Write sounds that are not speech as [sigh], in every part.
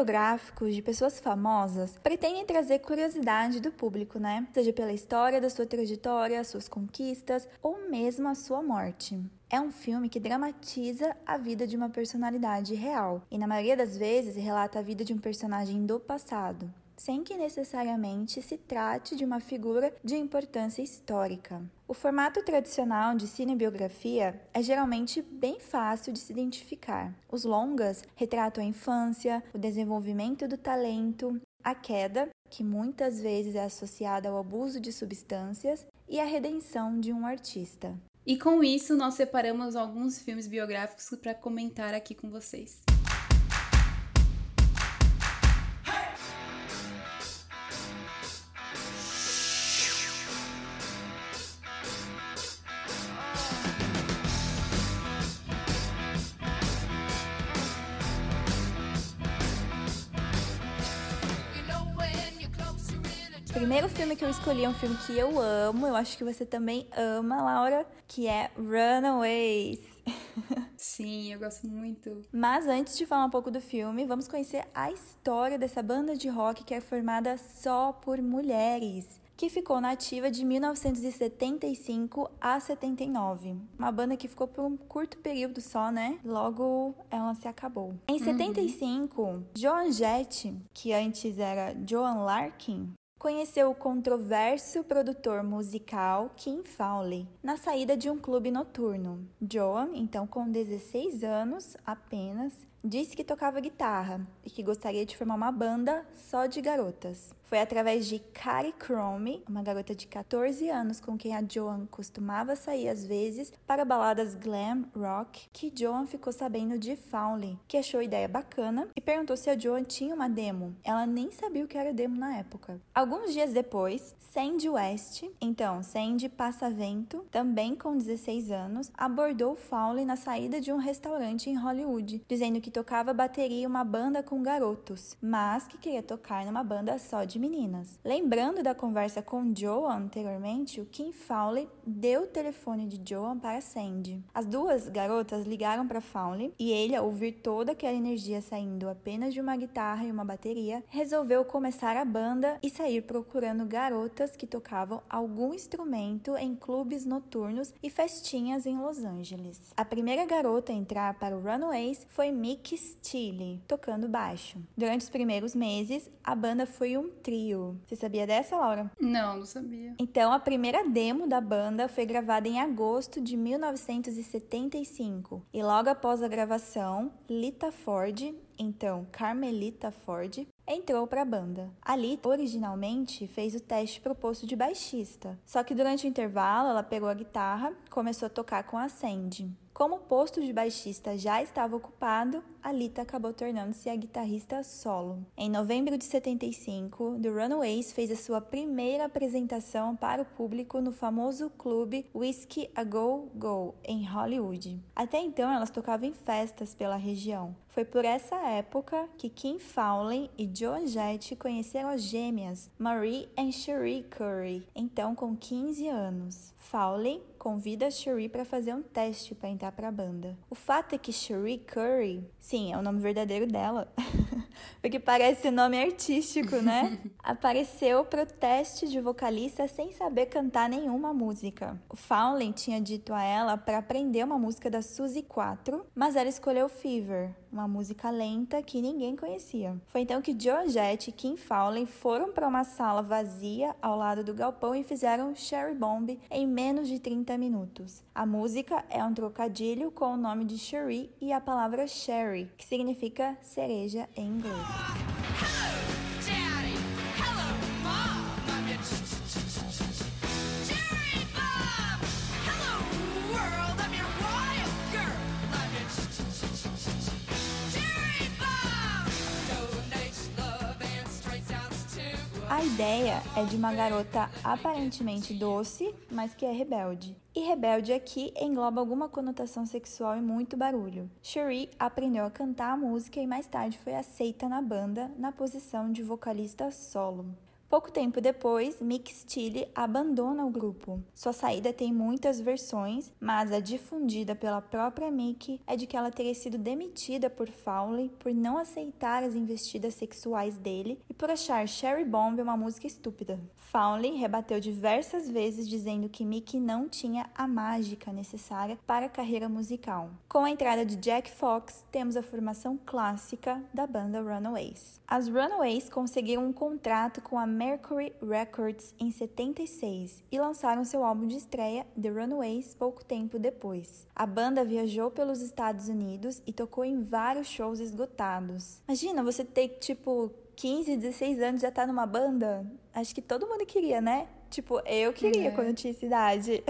Biográficos de pessoas famosas pretendem trazer curiosidade do público, né? Seja pela história da sua trajetória, suas conquistas ou mesmo a sua morte. É um filme que dramatiza a vida de uma personalidade real e, na maioria das vezes, relata a vida de um personagem do passado, sem que necessariamente se trate de uma figura de importância histórica. O formato tradicional de cinebiografia é geralmente bem fácil de se identificar. Os longas retratam a infância, o desenvolvimento do talento, a queda, que muitas vezes é associada ao abuso de substâncias, e a redenção de um artista. E com isso, nós separamos alguns filmes biográficos para comentar aqui com vocês. Primeiro filme que eu escolhi é um filme que eu amo, eu acho que você também ama, Laura, que é Runaways. [laughs] Sim, eu gosto muito. Mas antes de falar um pouco do filme, vamos conhecer a história dessa banda de rock que é formada só por mulheres que ficou na ativa de 1975 a 79. Uma banda que ficou por um curto período só, né? Logo ela se acabou. Em 75, Joan Jett, que antes era Joan Larkin, conheceu o controverso produtor musical Kim Fowley na saída de um clube noturno. Joan, então com 16 anos apenas, disse que tocava guitarra e que gostaria de formar uma banda só de garotas. Foi através de Carrie Cromie, uma garota de 14 anos com quem a Joan costumava sair às vezes para baladas glam rock, que Joan ficou sabendo de Fowley, que achou a ideia bacana e perguntou se a Joan tinha uma demo. Ela nem sabia o que era demo na época. Alguns dias depois, Sandy West, então Sandy Passavento, também com 16 anos, abordou Fowley na saída de um restaurante em Hollywood, dizendo que tocava bateria em uma banda com garotos, mas que queria tocar numa banda só de meninas. Lembrando da conversa com Joan anteriormente, o Kim Fowley deu o telefone de Joan para Sandy. As duas garotas ligaram para Fowley e ele, ao ouvir toda aquela energia saindo apenas de uma guitarra e uma bateria, resolveu começar a banda e sair procurando garotas que tocavam algum instrumento em clubes noturnos e festinhas em Los Angeles. A primeira garota a entrar para o Runaways foi Mick Steele, tocando baixo. Durante os primeiros meses, a banda foi um trio. Você sabia dessa, Laura? Não, não sabia. Então, a primeira demo da banda foi gravada em agosto de 1975 e logo após a gravação, Lita Ford, então Carmelita Ford, entrou para a banda. Ali, originalmente, fez o teste proposto de baixista. Só que durante o intervalo, ela pegou a guitarra, começou a tocar com a Sandy. Como o posto de baixista já estava ocupado, a Lita acabou tornando-se a guitarrista solo. Em novembro de 75, The Runaways fez a sua primeira apresentação para o público no famoso clube Whiskey A Go Go, em Hollywood. Até então, elas tocavam em festas pela região. Foi por essa época que Kim Fowley e Joan Jett conheceram as gêmeas Marie e Cherie Curry, então com 15 anos. Fowley convida Cherie para fazer um teste para entrar para a banda. O fato é que Cherie Curry, sim, é o nome verdadeiro dela, [laughs] porque parece um nome artístico, né? [laughs] Apareceu pro teste de vocalista sem saber cantar nenhuma música. O Fowley tinha dito a ela para aprender uma música da Suzy 4, mas ela escolheu Fever, uma música lenta que ninguém conhecia. Foi então que Jett e Kim Fowley foram para uma sala vazia ao lado do galpão e fizeram Cherry Bomb em menos de 30 minutos. A música é um trocadilho com o nome de Cherie e a palavra cherry, que significa cereja em inglês. Ideia é de uma garota aparentemente doce, mas que é rebelde. E rebelde aqui engloba alguma conotação sexual e muito barulho. Cherie aprendeu a cantar a música e mais tarde foi aceita na banda na posição de vocalista solo. Pouco tempo depois, Mick Steele abandona o grupo. Sua saída tem muitas versões, mas a difundida pela própria Mick é de que ela teria sido demitida por Fowley por não aceitar as investidas sexuais dele e por achar Cherry Bomb uma música estúpida. Fowley rebateu diversas vezes dizendo que Mick não tinha a mágica necessária para a carreira musical. Com a entrada de Jack Fox, temos a formação clássica da banda Runaways. As Runaways conseguiram um contrato com a Mercury Records em 76 e lançaram seu álbum de estreia, The Runaways, pouco tempo depois. A banda viajou pelos Estados Unidos e tocou em vários shows esgotados. Imagina você ter, tipo, 15, 16 anos e já tá numa banda? Acho que todo mundo queria, né? Tipo, eu queria é. quando eu tinha essa idade.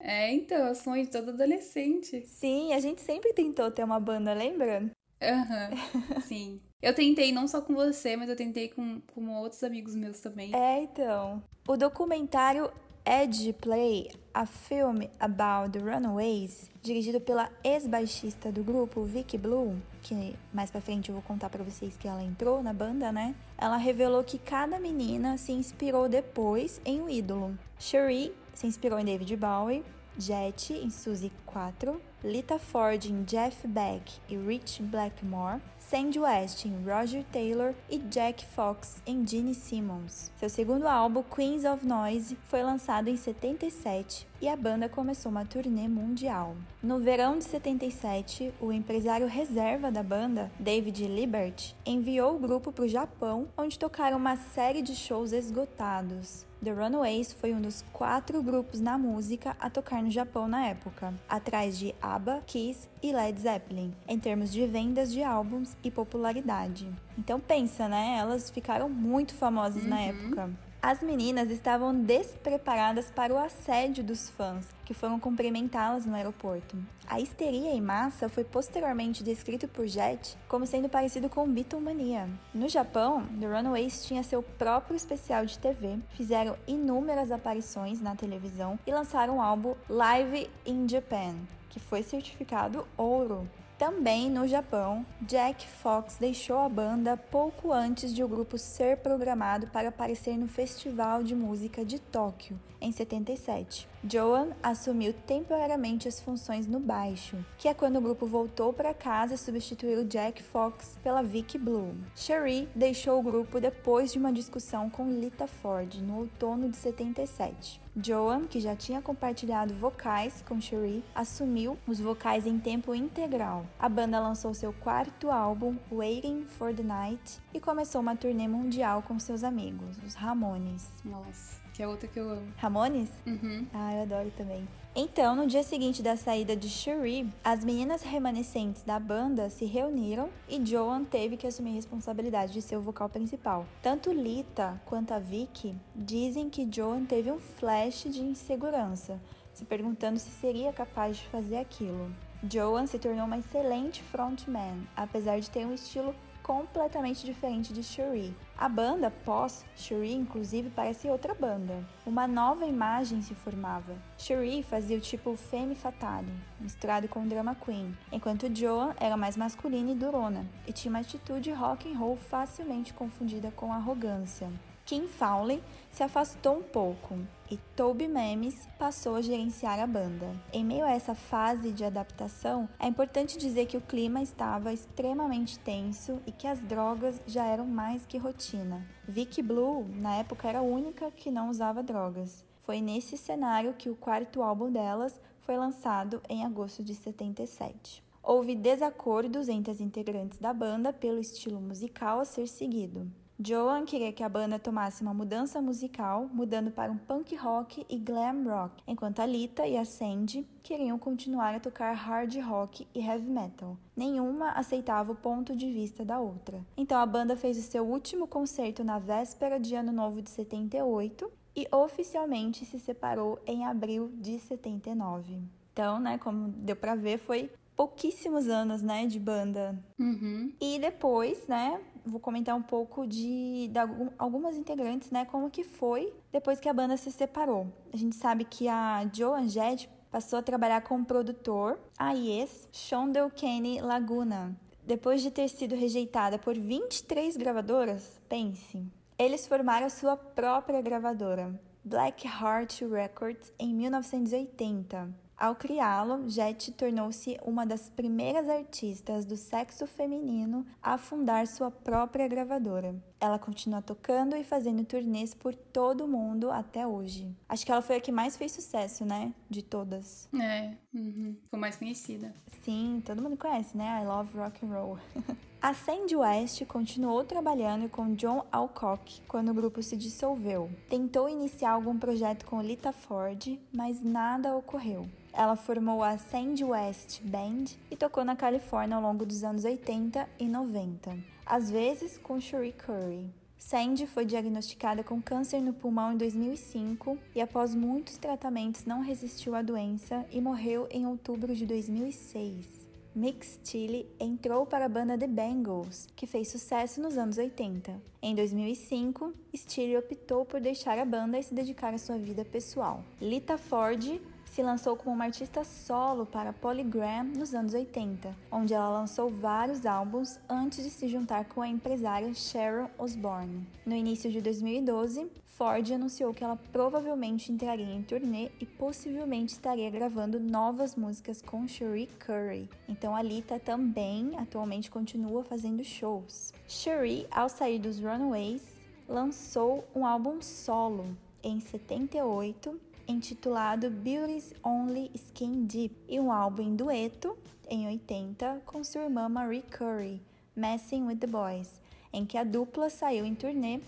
É, então, é o sonho de todo adolescente. Sim, a gente sempre tentou ter uma banda, lembra? Uhum, sim. Eu tentei não só com você, mas eu tentei com, com outros amigos meus também. É, então. O documentário Edge Play, a filme about the Runaways, dirigido pela ex-baixista do grupo Vicky Blue, que mais pra frente eu vou contar para vocês que ela entrou na banda, né? Ela revelou que cada menina se inspirou depois em um ídolo. Cherie se inspirou em David Bowie, Jet em Suzy 4, Lita Ford em Jeff Beck e Rich Blackmore, Sandy West em Roger Taylor e Jack Fox em Gene Simmons. Seu segundo álbum, Queens of Noise, foi lançado em 77 e a banda começou uma turnê mundial. No verão de 77, o empresário reserva da banda, David Libert, enviou o grupo para o Japão, onde tocaram uma série de shows esgotados. The Runaways foi um dos quatro grupos na música a tocar no Japão na época, atrás de ABBA, Kiss e Led Zeppelin, em termos de vendas de álbuns e popularidade. Então pensa, né? Elas ficaram muito famosas uhum. na época. As meninas estavam despreparadas para o assédio dos fãs, que foram cumprimentá-las no aeroporto. A histeria em massa foi posteriormente descrito por Jet como sendo parecido com Beatlemania. No Japão, The Runaways tinha seu próprio especial de TV, fizeram inúmeras aparições na televisão e lançaram o álbum Live in Japan, que foi certificado ouro. Também no Japão, Jack Fox deixou a banda pouco antes de o grupo ser programado para aparecer no Festival de Música de Tóquio, em 77. Joan assumiu temporariamente as funções no baixo, que é quando o grupo voltou para casa e substituiu Jack Fox pela Vicky Blue. Cherie deixou o grupo depois de uma discussão com Lita Ford no outono de 77. Joan, que já tinha compartilhado vocais com Cherie, assumiu os vocais em tempo integral. A banda lançou seu quarto álbum, Waiting for the Night, e começou uma turnê mundial com seus amigos, os Ramones. Nossa, que é outra que eu amo. Ramones? Uhum. Ah, eu adoro também. Então, no dia seguinte da saída de Cherie, as meninas remanescentes da banda se reuniram e Joan teve que assumir a responsabilidade de ser o vocal principal. Tanto Lita quanto a Vicky dizem que Joan teve um flash de insegurança, se perguntando se seria capaz de fazer aquilo. Joan se tornou uma excelente frontman, apesar de ter um estilo completamente diferente de Cherie. A banda pós Cherie, inclusive, parece outra banda. Uma nova imagem se formava. Cherie fazia o tipo Femme Fatale, misturado com drama queen, enquanto Joan era mais masculina e durona, e tinha uma atitude rock and roll facilmente confundida com arrogância. Kim Fowley se afastou um pouco e Toby Memes passou a gerenciar a banda. Em meio a essa fase de adaptação, é importante dizer que o clima estava extremamente tenso e que as drogas já eram mais que rotina. Vicky Blue, na época, era a única que não usava drogas. Foi nesse cenário que o quarto álbum delas foi lançado em agosto de 77. Houve desacordos entre as integrantes da banda pelo estilo musical a ser seguido. Joan queria que a banda tomasse uma mudança musical, mudando para um punk rock e glam rock, enquanto a Lita e a Sandy queriam continuar a tocar hard rock e heavy metal. Nenhuma aceitava o ponto de vista da outra. Então a banda fez o seu último concerto na véspera de Ano Novo de 78 e oficialmente se separou em abril de 79. Então, né, como deu para ver, foi pouquíssimos anos, né, de banda. Uhum. E depois, né, vou comentar um pouco de, de algumas integrantes, né? Como que foi depois que a banda se separou. A gente sabe que a Joan Jett passou a trabalhar como produtor, a ex Shondell Kenny Laguna. Depois de ter sido rejeitada por 23 gravadoras, pense, eles formaram sua própria gravadora, Black Heart Records, em 1980. Ao criá-lo, Jet tornou-se uma das primeiras artistas do sexo feminino a fundar sua própria gravadora. Ela continua tocando e fazendo turnês por todo o mundo até hoje. Acho que ela foi a que mais fez sucesso, né? De todas. É, uhum. foi mais conhecida. Sim, todo mundo conhece, né? I love rock and roll. [laughs] A Sandy West continuou trabalhando com John Alcock quando o grupo se dissolveu. Tentou iniciar algum projeto com Lita Ford, mas nada ocorreu. Ela formou a Sandy West Band e tocou na Califórnia ao longo dos anos 80 e 90, às vezes com Cherie Curry. Sandy foi diagnosticada com câncer no pulmão em 2005 e, após muitos tratamentos, não resistiu à doença e morreu em outubro de 2006. Mick Steele entrou para a banda The Bangles, que fez sucesso nos anos 80. Em 2005, Steele optou por deixar a banda e se dedicar à sua vida pessoal. Lita Ford se lançou como uma artista solo para Polygram nos anos 80, onde ela lançou vários álbuns antes de se juntar com a empresária Sharon Osbourne. No início de 2012, Ford anunciou que ela provavelmente entraria em turnê e possivelmente estaria gravando novas músicas com Cherie Curry. Então a Lita também atualmente continua fazendo shows. Cherie, ao sair dos Runaways, lançou um álbum solo em 78 intitulado Beauty's Only Skin Deep, e um álbum em dueto, em 80, com sua irmã Marie Curry, Messing with the Boys, em que a dupla saiu em turnê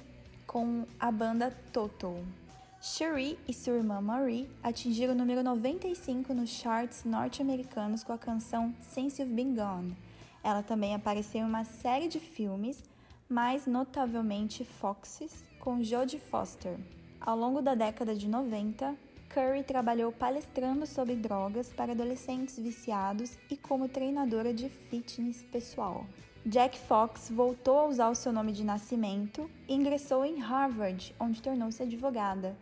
com a banda Toto. Cherie e sua irmã Marie atingiram o número 95 nos charts norte-americanos com a canção Since You've Been Gone. Ela também apareceu em uma série de filmes, mais notavelmente Foxes, com Jodie Foster. Ao longo da década de 90, Curry trabalhou palestrando sobre drogas para adolescentes viciados e como treinadora de fitness pessoal. Jack Fox voltou a usar o seu nome de nascimento e ingressou em Harvard, onde tornou-se advogada.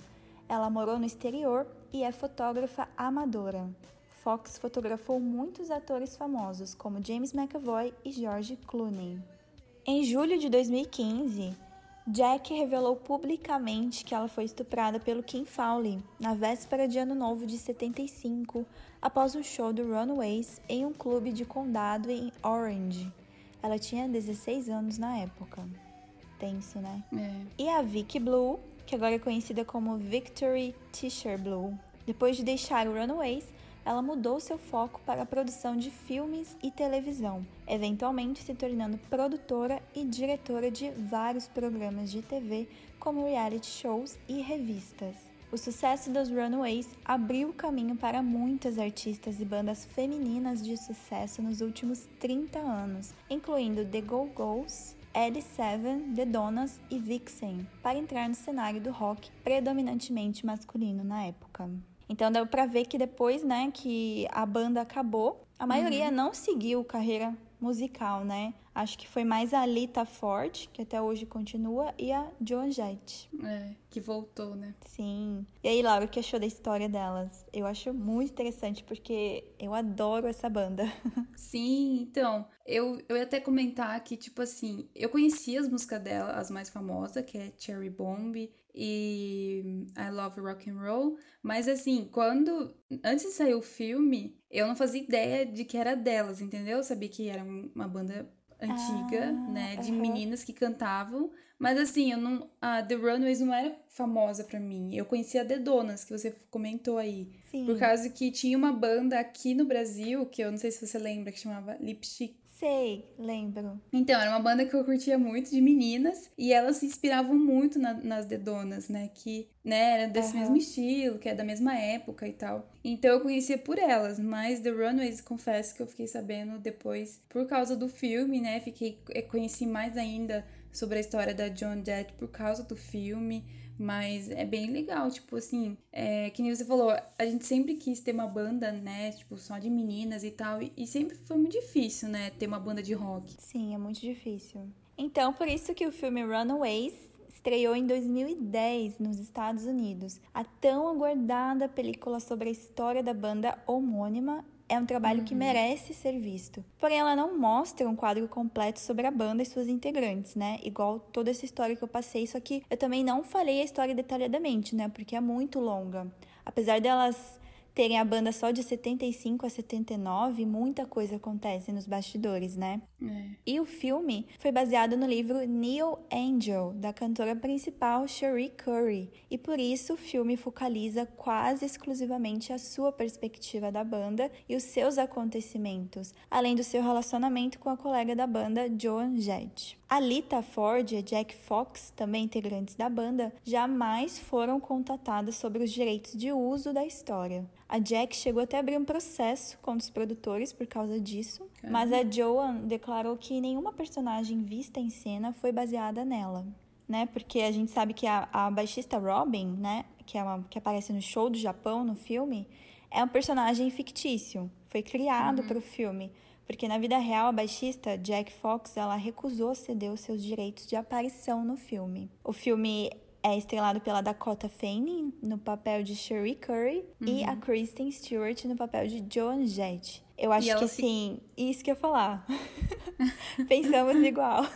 Ela morou no exterior e é fotógrafa amadora. Fox fotografou muitos atores famosos, como James McAvoy e George Clooney. Em julho de 2015, Jack revelou publicamente que ela foi estuprada pelo Kim Fowley na véspera de Ano Novo de 75, após um show do Runaways em um clube de condado em Orange. Ela tinha 16 anos na época. Tenso, né? É. E a Vicky Blue, que agora é conhecida como Victory Tisher Blue, depois de deixar o Runaways, ela mudou seu foco para a produção de filmes e televisão, eventualmente se tornando produtora e diretora de vários programas de TV, como reality shows e revistas. O sucesso dos Runaways abriu o caminho para muitas artistas e bandas femininas de sucesso nos últimos 30 anos, incluindo The Go-Go's, Eddie Seven, The Donas e Vixen, para entrar no cenário do rock predominantemente masculino na época. Então deu para ver que depois, né, que a banda acabou, a maioria uhum. não seguiu carreira musical, né? Acho que foi mais a Lita Ford, que até hoje continua, e a Joan Jett. É, que voltou, né? Sim. E aí, Laura, o que achou da história delas? Eu acho muito interessante, porque eu adoro essa banda. [laughs] Sim, então, eu, eu ia até comentar que, tipo assim, eu conhecia as músicas dela, as mais famosas, que é Cherry Bomb e I Love Rock and Roll, mas assim, quando antes de sair o filme, eu não fazia ideia de que era delas, entendeu? Eu sabia que era uma banda antiga, ah, né, de meninas que cantavam, mas assim, eu não a The Runaways não era famosa para mim. Eu conhecia a The Donas, que você comentou aí. Sim. Por causa que tinha uma banda aqui no Brasil, que eu não sei se você lembra, que chamava Lipstick Sei, lembro. Então, era uma banda que eu curtia muito de meninas e elas se inspiravam muito na, nas Dedonas, né? Que né, era desse uhum. mesmo estilo, que é da mesma época e tal. Então eu conhecia por elas, mas The Runaways, confesso que eu fiquei sabendo depois por causa do filme, né? Fiquei eh, conheci mais ainda sobre a história da John Jett por causa do filme. Mas é bem legal, tipo assim, é, que nem você falou, a gente sempre quis ter uma banda, né, tipo, só de meninas e tal, e, e sempre foi muito difícil, né, ter uma banda de rock. Sim, é muito difícil. Então, por isso que o filme Runaways estreou em 2010 nos Estados Unidos. A tão aguardada película sobre a história da banda homônima é um trabalho uhum. que merece ser visto. Porém, ela não mostra um quadro completo sobre a banda e suas integrantes, né? Igual toda essa história que eu passei, só que eu também não falei a história detalhadamente, né? Porque é muito longa. Apesar delas terem a banda só de 75 a 79, muita coisa acontece nos bastidores, né? É. E o filme foi baseado no livro Neil Angel, da cantora principal Cherie Curry, e por isso o filme focaliza quase exclusivamente a sua perspectiva da banda e os seus acontecimentos, além do seu relacionamento com a colega da banda Joan Jett. Alita Ford e Jack Fox, também integrantes da banda, jamais foram contatados sobre os direitos de uso da história. A Jack chegou até a abrir um processo contra os produtores por causa disso, mas a Joan declarou que nenhuma personagem vista em cena foi baseada nela, né? Porque a gente sabe que a, a baixista Robin, né, que, é uma, que aparece no show do Japão no filme, é um personagem fictício, foi criado uhum. para o filme. Porque na vida real, a baixista Jack Fox ela recusou ceder os seus direitos de aparição no filme. O filme é estrelado pela Dakota Fanning no papel de Cherie Curry uhum. e a Kristen Stewart no papel de Joan Jett. Eu acho que assim, isso que eu ia falar. [laughs] Pensamos igual.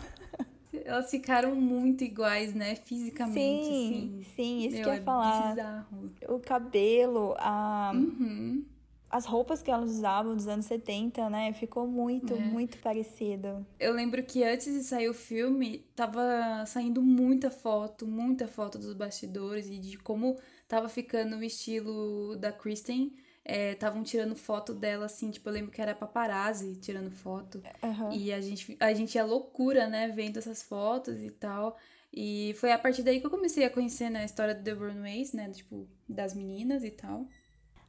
Elas ficaram muito iguais, né? Fisicamente. Sim, assim. sim, isso Meu, que eu ia é falar. Bizarro. O cabelo, a. Uhum as roupas que elas usavam dos anos 70, né? Ficou muito, é. muito parecido. Eu lembro que antes de sair o filme, tava saindo muita foto, muita foto dos bastidores e de como tava ficando o estilo da Kristen. Estavam é, tirando foto dela, assim, tipo, eu lembro que era paparazzi tirando foto. Uhum. E a gente, a gente ia loucura, né, vendo essas fotos e tal. E foi a partir daí que eu comecei a conhecer, né, a história do The Runaways, né, tipo, das meninas e tal.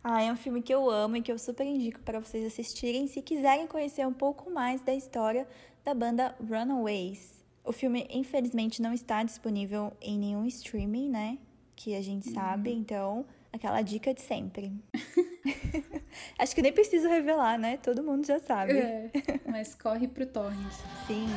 Ah, é um filme que eu amo e que eu super indico para vocês assistirem se quiserem conhecer um pouco mais da história da banda Runaways. O filme, infelizmente, não está disponível em nenhum streaming, né? Que a gente sabe, uhum. então, aquela dica de sempre. [laughs] Acho que nem preciso revelar, né? Todo mundo já sabe. É, mas corre pro torrent. Sim.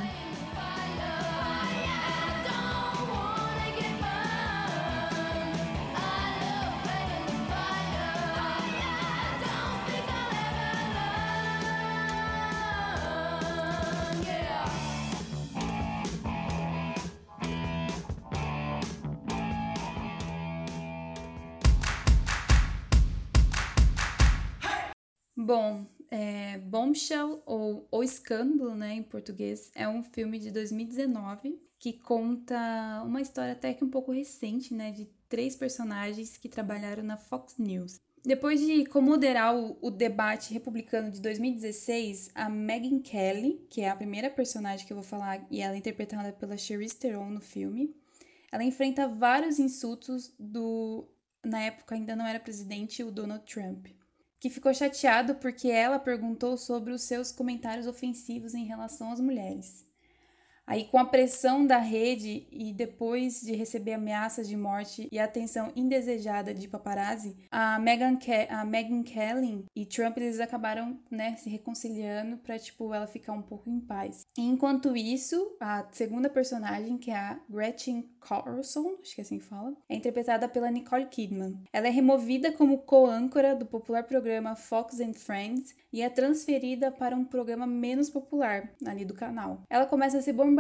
Ou O Escândalo, né, em português, é um filme de 2019 que conta uma história até que um pouco recente, né, de três personagens que trabalharam na Fox News. Depois de comoderar o, o, debate republicano de 2016, a Megyn Kelly, que é a primeira personagem que eu vou falar, e ela é interpretada pela Charlize Theron no filme, ela enfrenta vários insultos do, na época ainda não era presidente, o Donald Trump que ficou chateado porque ela perguntou sobre os seus comentários ofensivos em relação às mulheres. Aí, com a pressão da rede e depois de receber ameaças de morte e atenção indesejada de paparazzi, a Meghan, Ke a Meghan Kelly e Trump eles acabaram né, se reconciliando para tipo ela ficar um pouco em paz. Enquanto isso, a segunda personagem, que é a Gretchen Carlson, acho que é assim que fala, é interpretada pela Nicole Kidman. Ela é removida como co-âncora do popular programa Fox and Friends e é transferida para um programa menos popular ali do canal. Ela começa a ser bombardeada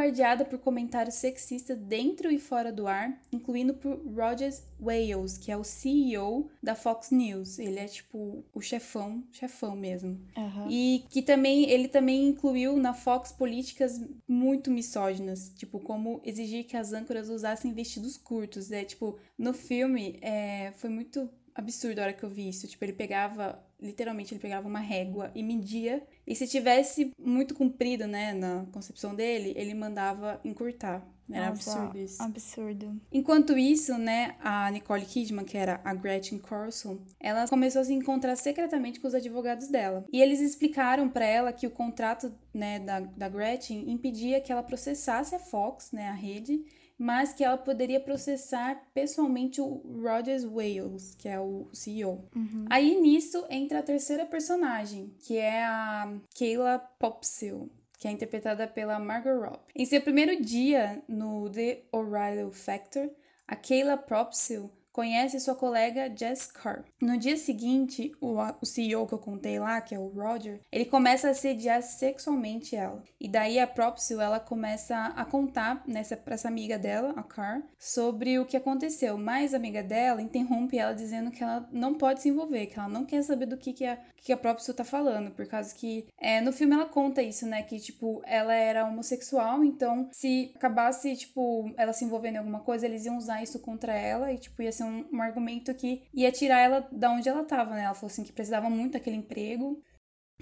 por comentários sexistas dentro e fora do ar, incluindo por Rogers Wales, que é o CEO da Fox News. Ele é tipo o chefão, chefão mesmo. Uhum. E que também ele também incluiu na Fox políticas muito misóginas, tipo como exigir que as âncoras usassem vestidos curtos. É tipo no filme é, foi muito absurdo a hora que eu vi isso. Tipo, ele pegava, literalmente, ele pegava uma régua e media. E se tivesse muito comprido, né, na concepção dele, ele mandava encurtar. Era Nossa, absurdo isso. Absurdo. Enquanto isso, né, a Nicole Kidman, que era a Gretchen Carlson, ela começou a se encontrar secretamente com os advogados dela. E eles explicaram para ela que o contrato, né, da, da Gretchen impedia que ela processasse a Fox, né, a rede, mas que ela poderia processar pessoalmente o Rogers Wales, que é o CEO. Uhum. Aí nisso entra a terceira personagem, que é a Kayla Popsil. que é interpretada pela Margot Robbie. Em seu primeiro dia no The O'Reilly Factor, a Kayla Propsil conhece sua colega Jess Carr. No dia seguinte, o, o CEO que eu contei lá, que é o Roger, ele começa a assediar sexualmente ela. E daí a Propsil, ela começa a contar nessa para essa amiga dela, a Carr, sobre o que aconteceu. Mas a amiga dela interrompe ela dizendo que ela não pode se envolver, que ela não quer saber do que, que, a, que a Propsil tá falando, por causa que é, no filme ela conta isso, né, que tipo, ela era homossexual, então se acabasse, tipo, ela se envolvendo em alguma coisa, eles iam usar isso contra ela e tipo, ia ser um, um argumento que ia tirar ela da onde ela tava, né? Ela falou assim que precisava muito daquele emprego.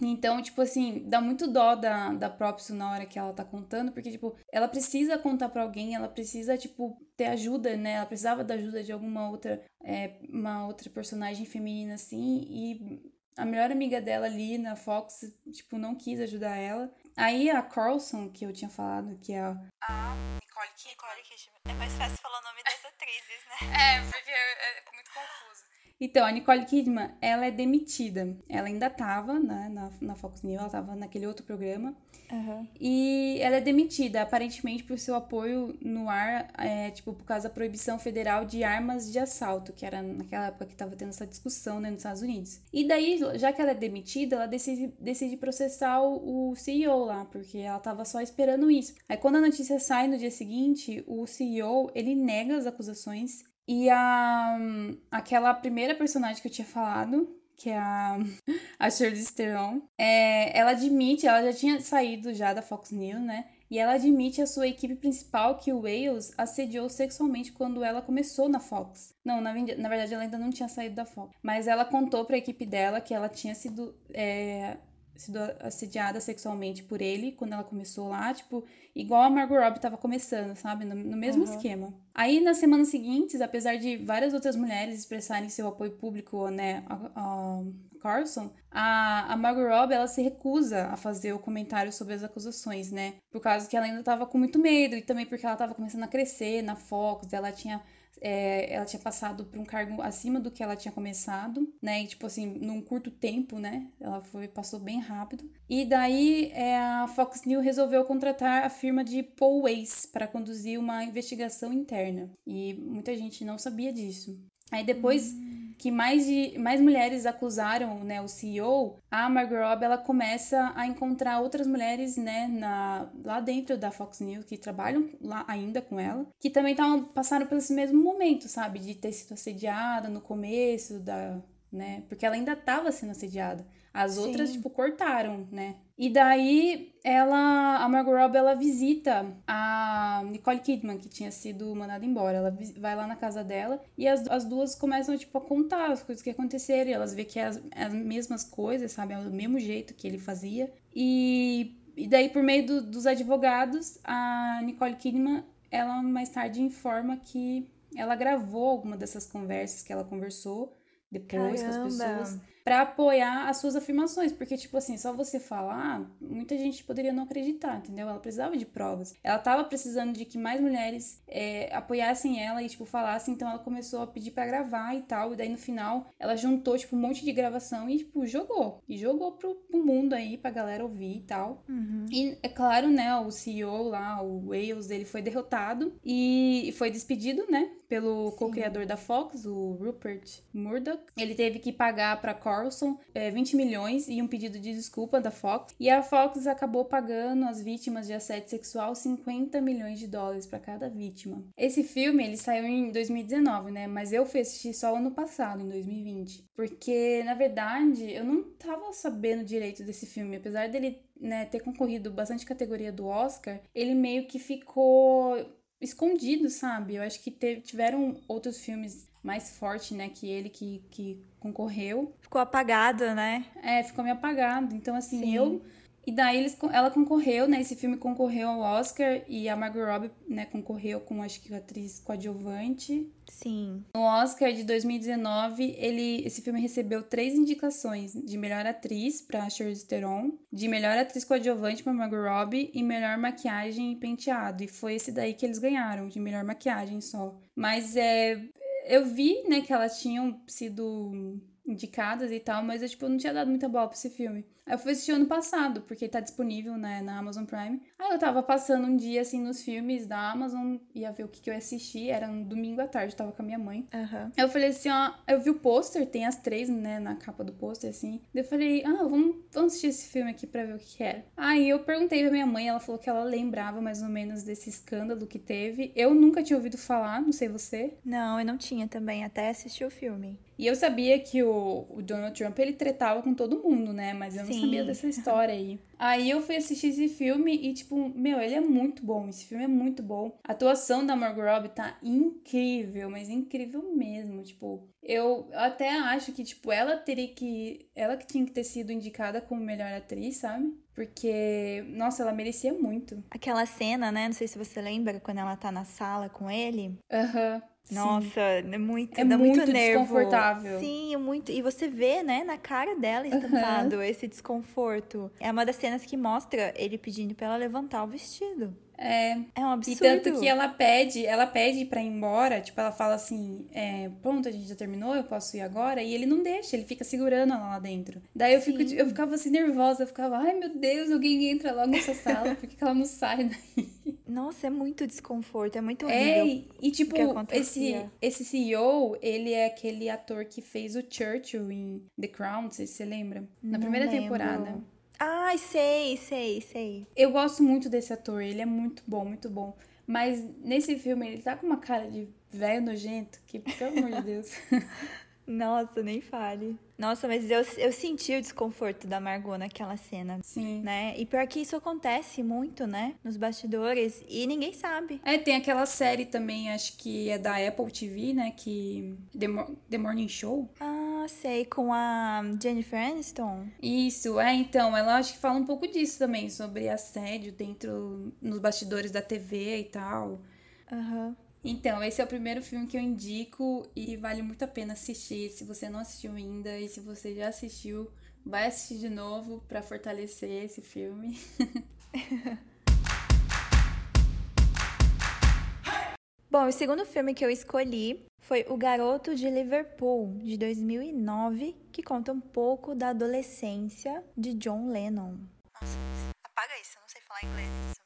Então, tipo assim, dá muito dó da, da Propso na hora que ela tá contando, porque, tipo, ela precisa contar para alguém, ela precisa, tipo, ter ajuda, né? Ela precisava da ajuda de alguma outra, é, uma outra personagem feminina, assim, e a melhor amiga dela ali na Fox, tipo, não quis ajudar ela. Aí a Carlson, que eu tinha falado, que é a... Ah, Nicole Kidman. É mais fácil falar o nome das atrizes, né? É, porque é, é muito confuso. Então, a Nicole Kidman, ela é demitida. Ela ainda estava né, na, na Fox News, ela estava naquele outro programa. Uhum. E ela é demitida, aparentemente, por seu apoio no ar, é, tipo, por causa da proibição federal de armas de assalto, que era naquela época que estava tendo essa discussão né, nos Estados Unidos. E daí, já que ela é demitida, ela decide, decide processar o, o CEO lá, porque ela estava só esperando isso. Aí, quando a notícia sai no dia seguinte, o CEO, ele nega as acusações e a, aquela primeira personagem que eu tinha falado, que é a, [laughs] a Charlize Theron, é, ela admite, ela já tinha saído já da Fox News, né? E ela admite a sua equipe principal que o Wales assediou sexualmente quando ela começou na Fox. Não, na, na verdade ela ainda não tinha saído da Fox. Mas ela contou para a equipe dela que ela tinha sido é, sido assediada sexualmente por ele quando ela começou lá, tipo, igual a Margot Robbie tava começando, sabe? No, no mesmo uhum. esquema. Aí, nas semanas seguintes, apesar de várias outras mulheres expressarem seu apoio público, né, a, a Carson, a, a Margot Robbie, ela se recusa a fazer o comentário sobre as acusações, né? Por causa que ela ainda tava com muito medo e também porque ela tava começando a crescer na Fox, ela tinha é, ela tinha passado por um cargo acima do que ela tinha começado, né? E, tipo assim, num curto tempo, né? Ela foi, passou bem rápido. E daí é, a Fox News resolveu contratar a firma de Paul Weiss para conduzir uma investigação interna. E muita gente não sabia disso. Aí depois. Hum que mais, de, mais mulheres acusaram né, o CEO, a Margot Robbie ela começa a encontrar outras mulheres né, na, lá dentro da Fox News que trabalham lá ainda com ela, que também estavam passaram pelo mesmo momento, sabe, de ter sido assediada no começo da, né, porque ela ainda estava sendo assediada. As Sim. outras, tipo, cortaram, né? E daí, ela, a Margot Robbie, ela visita a Nicole Kidman, que tinha sido mandada embora. Ela vai lá na casa dela e as, as duas começam, tipo, a contar as coisas que aconteceram. E elas vê que é as, é as mesmas coisas, sabe? É o mesmo jeito que ele fazia. E, e daí, por meio do, dos advogados, a Nicole Kidman, ela mais tarde informa que ela gravou alguma dessas conversas que ela conversou depois Caramba. com as pessoas para apoiar as suas afirmações, porque tipo assim, só você falar, muita gente poderia não acreditar, entendeu? Ela precisava de provas. Ela tava precisando de que mais mulheres é, apoiassem ela e tipo falassem, então ela começou a pedir para gravar e tal, e daí no final ela juntou tipo um monte de gravação e tipo jogou e jogou pro, pro mundo aí pra galera ouvir e tal. Uhum. E é claro, né, o CEO lá, o Wales, ele foi derrotado e foi despedido, né? Pelo co-criador da Fox, o Rupert Murdoch. Ele teve que pagar para Carlson é, 20 milhões e um pedido de desculpa da Fox. E a Fox acabou pagando às vítimas de assédio sexual 50 milhões de dólares para cada vítima. Esse filme ele saiu em 2019, né? Mas eu fui assistir só ano passado, em 2020. Porque, na verdade, eu não tava sabendo direito desse filme. Apesar dele né, ter concorrido bastante categoria do Oscar, ele meio que ficou escondido, sabe? Eu acho que teve, tiveram outros filmes mais fortes, né, que ele que, que concorreu. Ficou apagado, né? É, ficou meio apagado. Então, assim, Sim. eu e daí eles, ela concorreu, né? Esse filme concorreu ao Oscar e a Margot Robbie, né, concorreu com acho que a atriz coadjuvante. Sim. No Oscar de 2019, ele, esse filme recebeu três indicações de melhor atriz para Charlize Theron, de melhor atriz coadjuvante para Margot Robbie e melhor maquiagem e penteado. E foi esse daí que eles ganharam, de melhor maquiagem só. Mas é, eu vi, né, que elas tinham sido indicadas e tal, mas eu, tipo, não tinha dado muita bola pra esse filme. Aí eu fui assistir ano passado, porque tá disponível, né, na Amazon Prime. Aí eu tava passando um dia, assim, nos filmes da Amazon, ia ver o que, que eu ia assistir, era um domingo à tarde, eu tava com a minha mãe. Uhum. Aí eu falei assim, ó, eu vi o pôster, tem as três, né, na capa do pôster, assim. Daí eu falei, ah, vamos, vamos assistir esse filme aqui pra ver o que, que era. Aí eu perguntei pra minha mãe, ela falou que ela lembrava mais ou menos desse escândalo que teve. Eu nunca tinha ouvido falar, não sei você. Não, eu não tinha também, até assistir o filme. E eu sabia que o, o, Donald Trump, ele tretava com todo mundo, né? Mas eu não sabia dessa história aí. Aí eu fui assistir esse filme e, tipo, meu, ele é muito bom. Esse filme é muito bom. A atuação da Margot Robbie tá incrível, mas incrível mesmo. Tipo, eu até acho que, tipo, ela teria que... Ela que tinha que ter sido indicada como melhor atriz, sabe? Porque, nossa, ela merecia muito. Aquela cena, né? Não sei se você lembra, quando ela tá na sala com ele. Aham. Uhum. Nossa, é muito, é dá muito, muito nervo. desconfortável. Sim, muito. E você vê, né, na cara dela estampado uhum. esse desconforto. É uma das cenas que mostra ele pedindo pra ela levantar o vestido. É. É um absurdo. E tanto que ela pede, ela pede pra ir embora, tipo, ela fala assim, é, pronto, a gente já terminou, eu posso ir agora? E ele não deixa, ele fica segurando ela lá dentro. Daí eu, fico, eu ficava assim nervosa, eu ficava, ai meu Deus, alguém entra logo nessa sala, por que, que ela não sai daí? Nossa, é muito desconforto, é muito é, horrível. É, e tipo, esse, esse CEO, ele é aquele ator que fez o Churchill em The Crown, não sei se você lembra. Na primeira lembro. temporada. Ai, sei, sei, sei. Eu gosto muito desse ator, ele é muito bom, muito bom. Mas nesse filme ele tá com uma cara de velho nojento que, pelo amor de Deus. [laughs] Nossa, nem fale. Nossa, mas eu, eu senti o desconforto da Margot naquela cena. Sim. Né? E pior que isso acontece muito, né? Nos bastidores. E ninguém sabe. É, tem aquela série também, acho que é da Apple TV, né? Que. The, Mo The Morning Show. Ah, sei. Com a Jennifer Aniston. Isso, é, então. Ela acho que fala um pouco disso também, sobre assédio dentro. nos bastidores da TV e tal. Aham. Uhum. Então, esse é o primeiro filme que eu indico e vale muito a pena assistir. Se você não assistiu ainda e se você já assistiu, vai assistir de novo para fortalecer esse filme. [laughs] Bom, o segundo filme que eu escolhi foi O Garoto de Liverpool, de 2009, que conta um pouco da adolescência de John Lennon. Nossa, apaga isso, eu não sei falar inglês, não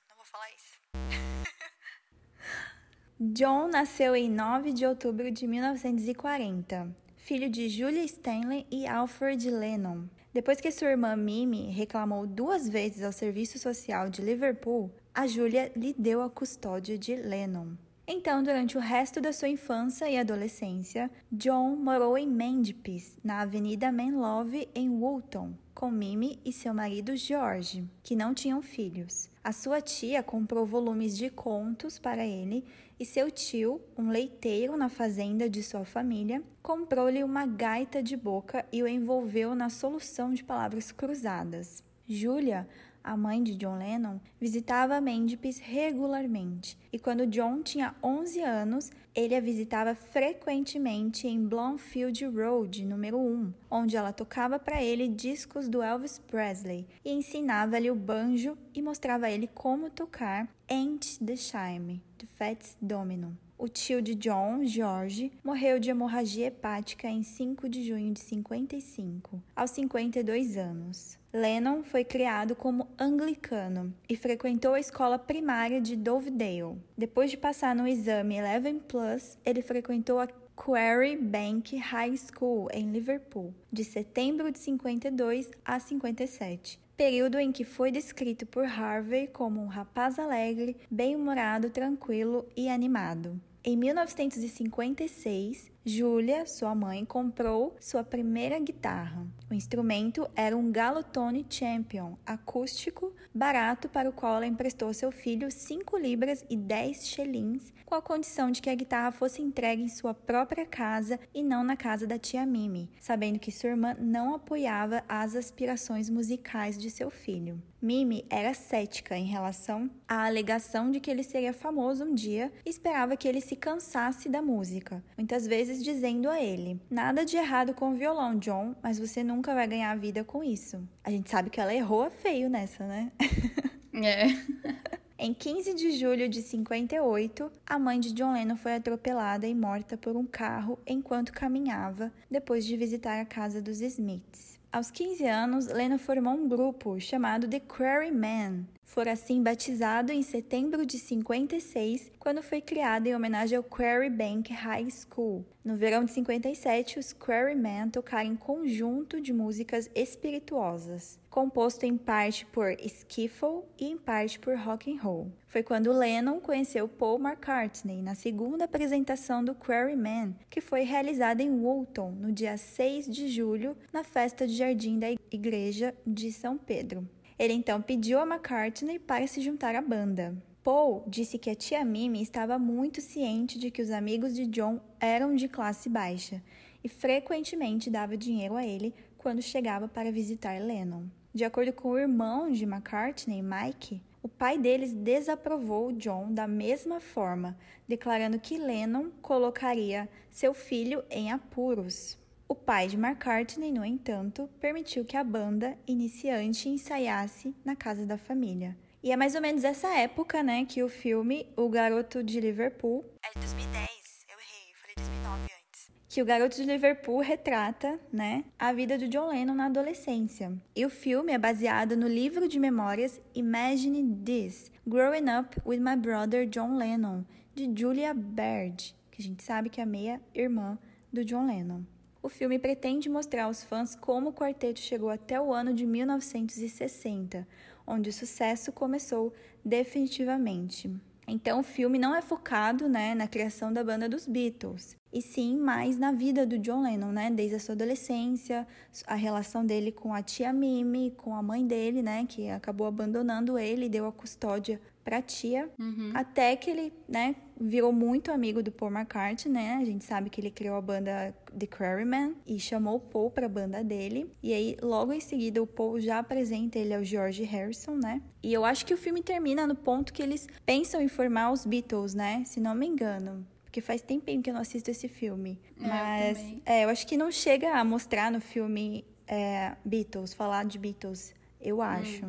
John nasceu em 9 de outubro de 1940, filho de Julia Stanley e Alfred Lennon. Depois que sua irmã Mimi reclamou duas vezes ao Serviço Social de Liverpool, a Julia lhe deu a custódia de Lennon. Então, durante o resto da sua infância e adolescência, John morou em Mendipes, na Avenida Menlove, em Woolton, com Mimi e seu marido George, que não tinham filhos. A sua tia comprou volumes de contos para ele e seu tio, um leiteiro na fazenda de sua família, comprou-lhe uma gaita de boca e o envolveu na solução de palavras cruzadas. Julia a mãe de John Lennon, visitava Mendipes regularmente, e quando John tinha 11 anos, ele a visitava frequentemente em Blomfield Road, número 1, onde ela tocava para ele discos do Elvis Presley e ensinava-lhe o banjo e mostrava a ele como tocar Ain't the Chime, do Fats Domino. O tio de John, George, morreu de hemorragia hepática em 5 de junho de 55, aos 52 anos. Lennon foi criado como anglicano e frequentou a escola primária de Dovedale. Depois de passar no exame Eleven Plus, ele frequentou a Quarry Bank High School em Liverpool, de setembro de 52 a 57, período em que foi descrito por Harvey como um rapaz alegre, bem-humorado, tranquilo e animado. Em 1956, Julia, sua mãe, comprou sua primeira guitarra. O instrumento era um Galotone Champion acústico, barato, para o qual ela emprestou seu filho 5 libras e 10 shillings, com a condição de que a guitarra fosse entregue em sua própria casa e não na casa da tia Mimi, sabendo que sua irmã não apoiava as aspirações musicais de seu filho. Mimi era cética em relação à alegação de que ele seria famoso um dia e esperava que ele se cansasse da música, muitas vezes dizendo a ele: Nada de errado com o violão, John, mas você nunca vai ganhar vida com isso. A gente sabe que ela errou feio nessa, né? [laughs] É. [laughs] Em 15 de julho de 58, a mãe de John Lennon foi atropelada e morta por um carro enquanto caminhava depois de visitar a casa dos Smiths. Aos 15 anos, Lennon formou um grupo chamado The Quarrymen. Foi assim batizado em setembro de 56, quando foi criado em homenagem ao Quarry Bank High School. No verão de 57, os Quarrymen tocaram em conjunto de músicas espirituosas, composto em parte por skiffle e em parte por rock and roll. Foi quando Lennon conheceu Paul McCartney na segunda apresentação do Quarrymen, que foi realizada em Woolton no dia 6 de julho, na festa de jardim da igreja de São Pedro. Ele então pediu a McCartney para se juntar à banda. Paul disse que a tia Mimi estava muito ciente de que os amigos de John eram de classe baixa e frequentemente dava dinheiro a ele quando chegava para visitar Lennon. De acordo com o irmão de McCartney, Mike, o pai deles desaprovou John da mesma forma, declarando que Lennon colocaria seu filho em apuros. O pai de McCartney, no entanto, permitiu que a banda iniciante ensaiasse na casa da família. E é mais ou menos essa época, né, que o filme O Garoto de Liverpool. É de 2010, eu errei, falei 2009 antes. Que o Garoto de Liverpool retrata, né, a vida do John Lennon na adolescência. E o filme é baseado no livro de memórias Imagine This: Growing Up with My Brother John Lennon, de Julia Baird, que a gente sabe que é a meia-irmã do John Lennon. O filme pretende mostrar aos fãs como o quarteto chegou até o ano de 1960, onde o sucesso começou definitivamente. Então, o filme não é focado né, na criação da banda dos Beatles, e sim mais na vida do John Lennon, né, desde a sua adolescência, a relação dele com a tia Mimi, com a mãe dele, né, que acabou abandonando ele e deu a custódia pra tia, Uhum. até que ele, né, virou muito amigo do Paul McCartney, né? A gente sabe que ele criou a banda The Quarrymen e chamou o Paul pra banda dele. E aí, logo em seguida, o Paul já apresenta ele ao George Harrison, né? E eu acho que o filme termina no ponto que eles pensam em formar os Beatles, né? Se não me engano. Porque faz tempinho que eu não assisto esse filme. É, eu Mas, também. é, eu acho que não chega a mostrar no filme é, Beatles, falar de Beatles, eu acho.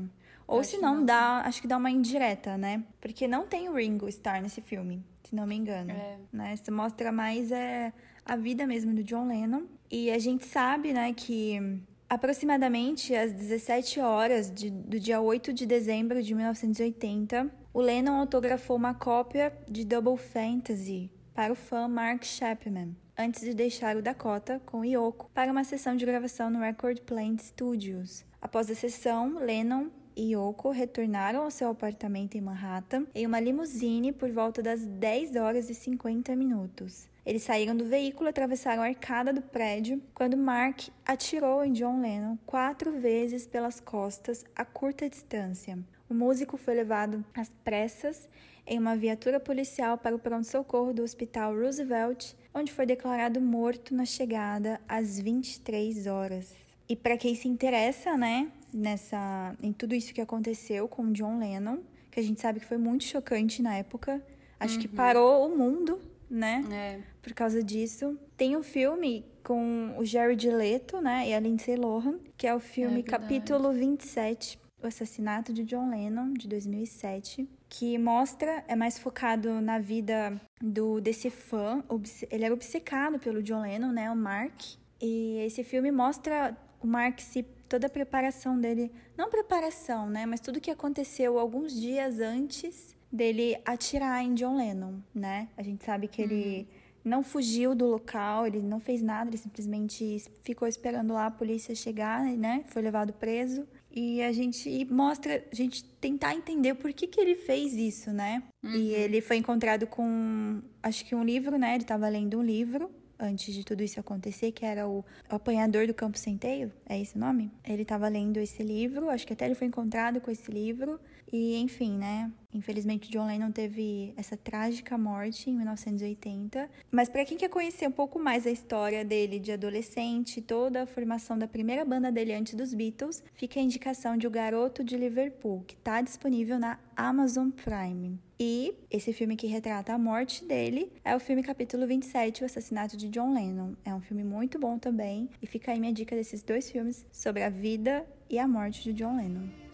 Ou acho se que não, não, dá, acho que dá uma indireta, né? Porque não tem o Ringo Starr nesse filme, se não me engano. É. Né? Isso mostra mais é, a vida mesmo do John Lennon. E a gente sabe, né, que aproximadamente às 17 horas de- do dia 8 de dezembro de 1980, o Lennon autografou uma cópia de Double Fantasy para o fã Mark Chapman, antes de deixar o Dakota com Yoko para uma sessão de gravação no Record Plant Studios. Após a sessão, Lennon e Yoko retornaram ao seu apartamento em Manhattan em uma limusine por volta das 10 horas e 50 minutos. Eles saíram do veículo e atravessaram a arcada do prédio quando Mark atirou em John Lennon quatro vezes pelas costas a curta distância. O músico foi levado às pressas em uma viatura policial para o pronto-socorro do Hospital Roosevelt, onde foi declarado morto na chegada às 23 horas. E para quem se interessa, né, nessa em tudo isso que aconteceu com John Lennon, que a gente sabe que foi muito chocante na época, acho que parou o mundo, né? É. por causa disso. Tem um filme com o Jared Leto, né, e a Lindsay Lohan, que é o filme verdade. Capítulo 27, O Assassinato de John Lennon, de 2007, que mostra, é mais focado na vida do desse fã, ele era obcecado pelo John Lennon, né, o Mark, e esse filme mostra o Mark se toda a preparação dele, não preparação, né, mas tudo que aconteceu alguns dias antes dele atirar em John Lennon, né? A gente sabe que ele não fugiu do local, ele não fez nada, ele simplesmente ficou esperando lá a polícia chegar, né? Foi levado preso. E a gente mostra, a gente tentar entender por que, que ele fez isso, né? E ele foi encontrado com, acho que um livro, né? Ele estava lendo um livro antes de tudo isso acontecer, que era o, o Apanhador do Campo Centeio, é esse o nome? Ele estava lendo esse livro, acho que até ele foi encontrado com esse livro. E, enfim, né? Infelizmente, John Lennon teve essa trágica morte em 1980. Mas para quem quer conhecer um pouco mais a história dele de adolescente, toda a formação da primeira banda dele antes dos Beatles, fica a indicação de O Garoto de Liverpool, que está disponível na Amazon Prime. E esse filme que retrata a morte dele é o filme Capítulo 27, O Assassinato de John Lennon. É um filme muito bom também. E fica aí minha dica desses dois filmes sobre a vida e a morte de John Lennon.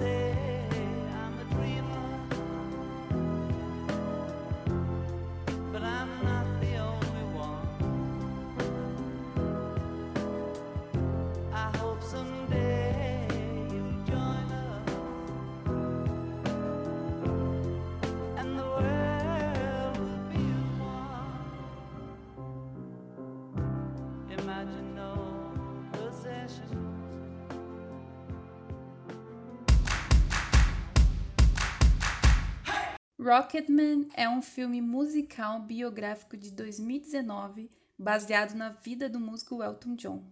Say Rocketman é um filme musical biográfico de 2019 baseado na vida do músico Elton John.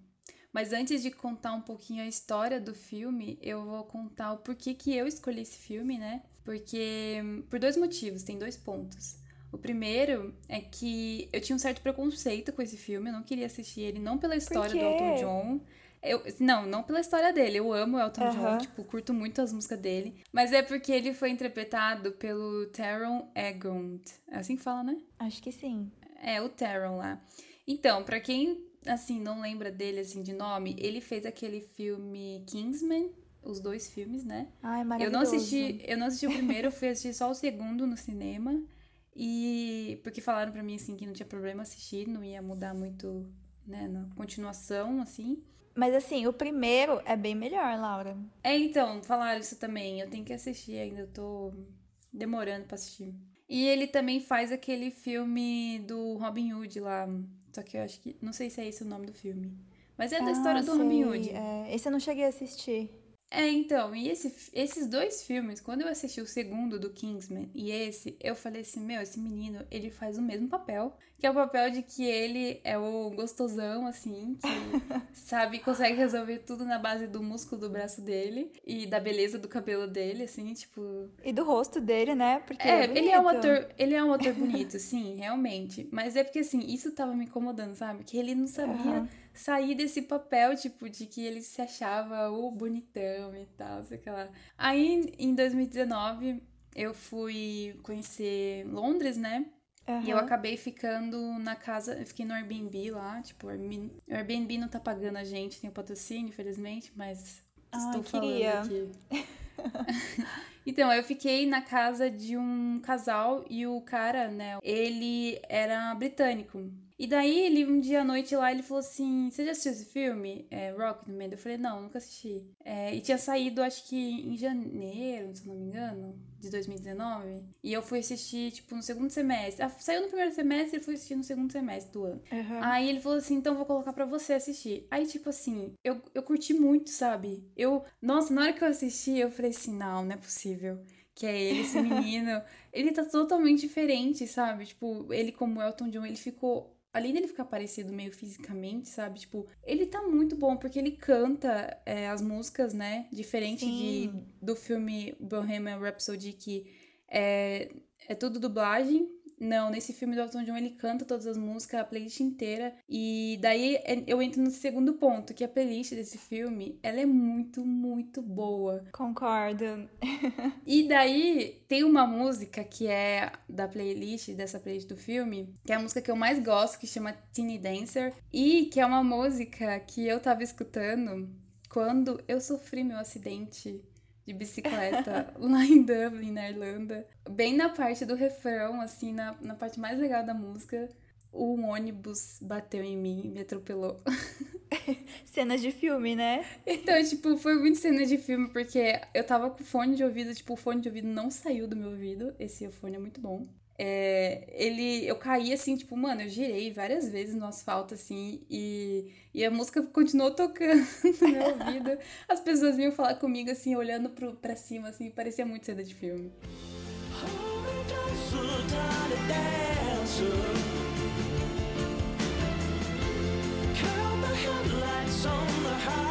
Mas antes de contar um pouquinho a história do filme, eu vou contar o porquê que eu escolhi esse filme, né? Porque por dois motivos, tem dois pontos. O primeiro é que eu tinha um certo preconceito com esse filme, eu não queria assistir ele não pela história do? Elton John, eu, não, não pela história dele. Eu amo o Elton John, Aham. tipo, curto muito as músicas dele. Mas é porque ele foi interpretado pelo Taron Egerton. É assim que fala, né? Acho que sim. É, o Taron lá. Então, pra quem, assim, não lembra dele, assim, de nome, ele fez aquele filme Kingsman, os dois filmes, né? Ai, Eu maravilhoso. não assisti, eu não assisti o primeiro, eu fui assistir só o segundo no cinema. E porque falaram pra mim assim que não tinha problema assistir, não ia mudar muito, né, na continuação assim. Mas assim, o primeiro é bem melhor, Laura. É, então, falaram isso também. Eu tenho que assistir ainda, eu tô demorando pra assistir. E ele também faz aquele filme do Robin Hood lá. Só que eu acho que. Não sei se é esse o nome do filme. Mas é da Ah, história do sei. Robin Hood. É, esse eu não cheguei a assistir. É, então, e esse, esses dois filmes, quando eu assisti o segundo do Kingsman e esse, eu falei assim, meu, esse menino, ele faz o mesmo papel, que é o papel de que ele é o gostosão, assim, que [laughs] sabe, consegue resolver tudo na base do músculo do braço dele e da beleza do cabelo dele, assim, tipo... E do rosto dele, né? Porque É, ele é, ele é um ator, ele é um ator [laughs] bonito, sim, realmente, mas é porque, assim, isso tava me incomodando, sabe, que ele não sabia Aham. sair desse papel, tipo, de que ele se achava o bonitão e tal, sei lá. Aí, em 2019, eu fui conhecer Londres, né? E eu acabei ficando na casa, eu fiquei no Airbnb lá, tipo, o Airbnb não tá pagando a gente, tem o patrocínio, infelizmente, mas Ai, estou falando queria. aqui. [laughs] Então, eu fiquei na casa de um casal e o cara, né, ele era britânico. E daí, ele, um dia à noite lá, ele falou assim: Você já assistiu esse filme? É, Rocketman? Eu falei: Não, nunca assisti. É, e tinha saído, acho que em janeiro, se eu não me engano, de 2019. E eu fui assistir, tipo, no segundo semestre. Ah, saiu no primeiro semestre e fui assistir no segundo semestre do ano. Aham. Aí ele falou assim, então vou colocar pra você assistir. Aí, tipo assim, eu, eu curti muito, sabe? Eu, nossa, na hora que eu assisti, eu falei assim, não, não é possível. Que é ele, esse [laughs] menino. ele tá totalmente diferente, sabe? Tipo, ele como Elton John, ele ficou... Além dele ficar parecido meio fisicamente, sabe? Tipo, ele tá muito bom, porque ele canta é, as músicas, né? Diferente de, do filme Bohemian Rhapsody, que é, é tudo dublagem. Não, nesse filme do Elton John ele canta todas as músicas, a playlist inteira. E daí é- eu entro no segundo ponto, que a playlist desse filme, ela é muito, muito boa. Concordo. [laughs] E daí tem uma música que é da playlist, dessa playlist do filme, que é a música que eu mais gosto, que chama Teeny Dancer. E que é uma música que eu tava escutando quando eu sofri meu acidente de bicicleta [laughs] lá em Dublin, na Irlanda. Bem na parte do refrão, assim, na, na parte mais legal da música, um ônibus bateu em mim e me atropelou. [laughs] Cenas de filme, né? [laughs] Então, tipo, foi muito cena de filme, porque eu tava com fone de ouvido, tipo, o fone de ouvido não saiu do meu ouvido. Esse fone é muito bom. É, ele, eu caí assim, tipo, mano, eu girei várias vezes no asfalto, assim, e, e a música continuou tocando [laughs] no meu ouvido. As pessoas vinham falar comigo, assim, olhando pro, pra cima, assim, parecia muito cena de filme. On the highway.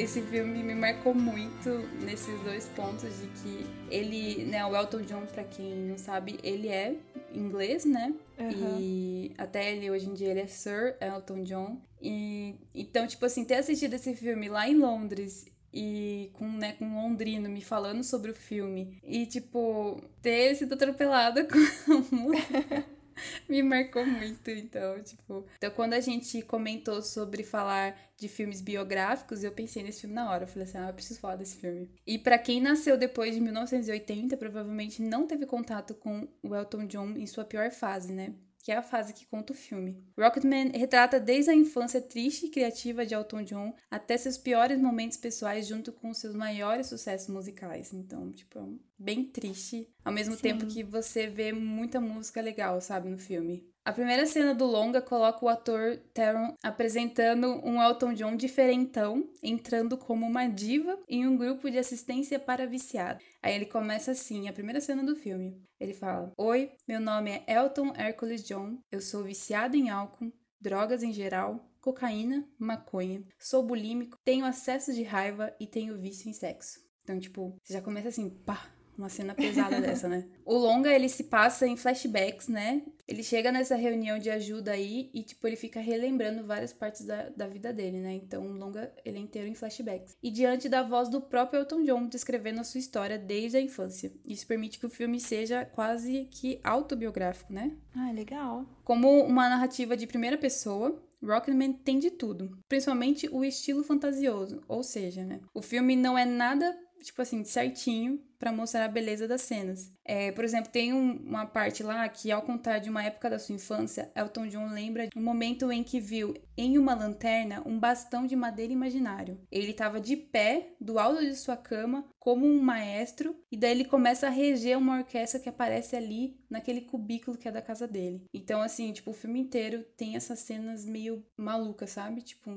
Esse filme me marcou muito nesses dois pontos de que ele, né, o Elton John, pra quem não sabe, ele é inglês, né? Uhum. E até ele, hoje em dia, ele é Sir Elton John. E, então, tipo assim, ter assistido esse filme lá em Londres e com, né, com um londrino me falando sobre o filme e, tipo, ter sido atropelada [laughs] com a música [laughs] me marcou muito, então, tipo. Então, quando a gente comentou sobre falar de filmes biográficos, eu pensei nesse filme na hora. Eu falei assim, ah, eu preciso falar desse filme. E pra quem nasceu depois de 1980, provavelmente não teve contato com o Elton John em sua pior fase, né? Que é a fase que conta o filme. Rocketman retrata desde a infância triste e criativa de Elton John até seus piores momentos pessoais junto com seus maiores sucessos musicais. Então, tipo, é um- bem triste, ao mesmo Sim. tempo que você vê muita música legal, sabe, no filme. A primeira cena do longa coloca o ator Taron apresentando um Elton John diferentão, entrando como uma diva em um grupo de assistência para viciados. Aí ele começa assim, a primeira cena do filme. Ele fala: Oi, meu nome é Elton Hercules John, eu sou viciado em álcool, drogas em geral, cocaína, maconha, sou bulímico, tenho acesso de raiva e tenho vício em sexo. Então, tipo, você já começa assim, pá, uma cena pesada [laughs] dessa, né? O longa, ele se passa em flashbacks, né? Ele chega nessa reunião de ajuda aí e, tipo, ele fica relembrando várias partes da, da vida dele, né? Então, o longa, ele é inteiro em flashbacks. E diante da voz do próprio Elton John, descrevendo a sua história desde a infância. Isso permite que o filme seja quase que autobiográfico, né? Ah, legal. Como uma narrativa de primeira pessoa, Rocketman tem de tudo, principalmente o estilo fantasioso, ou seja, né, o filme não é nada tipo assim certinho pra mostrar a beleza das cenas. É, por exemplo, tem um- uma parte lá que, ao contar de uma época da sua infância, Elton John lembra de um momento em que viu em uma lanterna um bastão de madeira imaginário. Ele estava de pé, do alto de sua cama, como um maestro, e daí ele começa a reger uma orquestra que aparece ali naquele cubículo que é da casa dele. Então, assim, tipo, o filme inteiro tem essas cenas meio malucas, sabe? Tipo,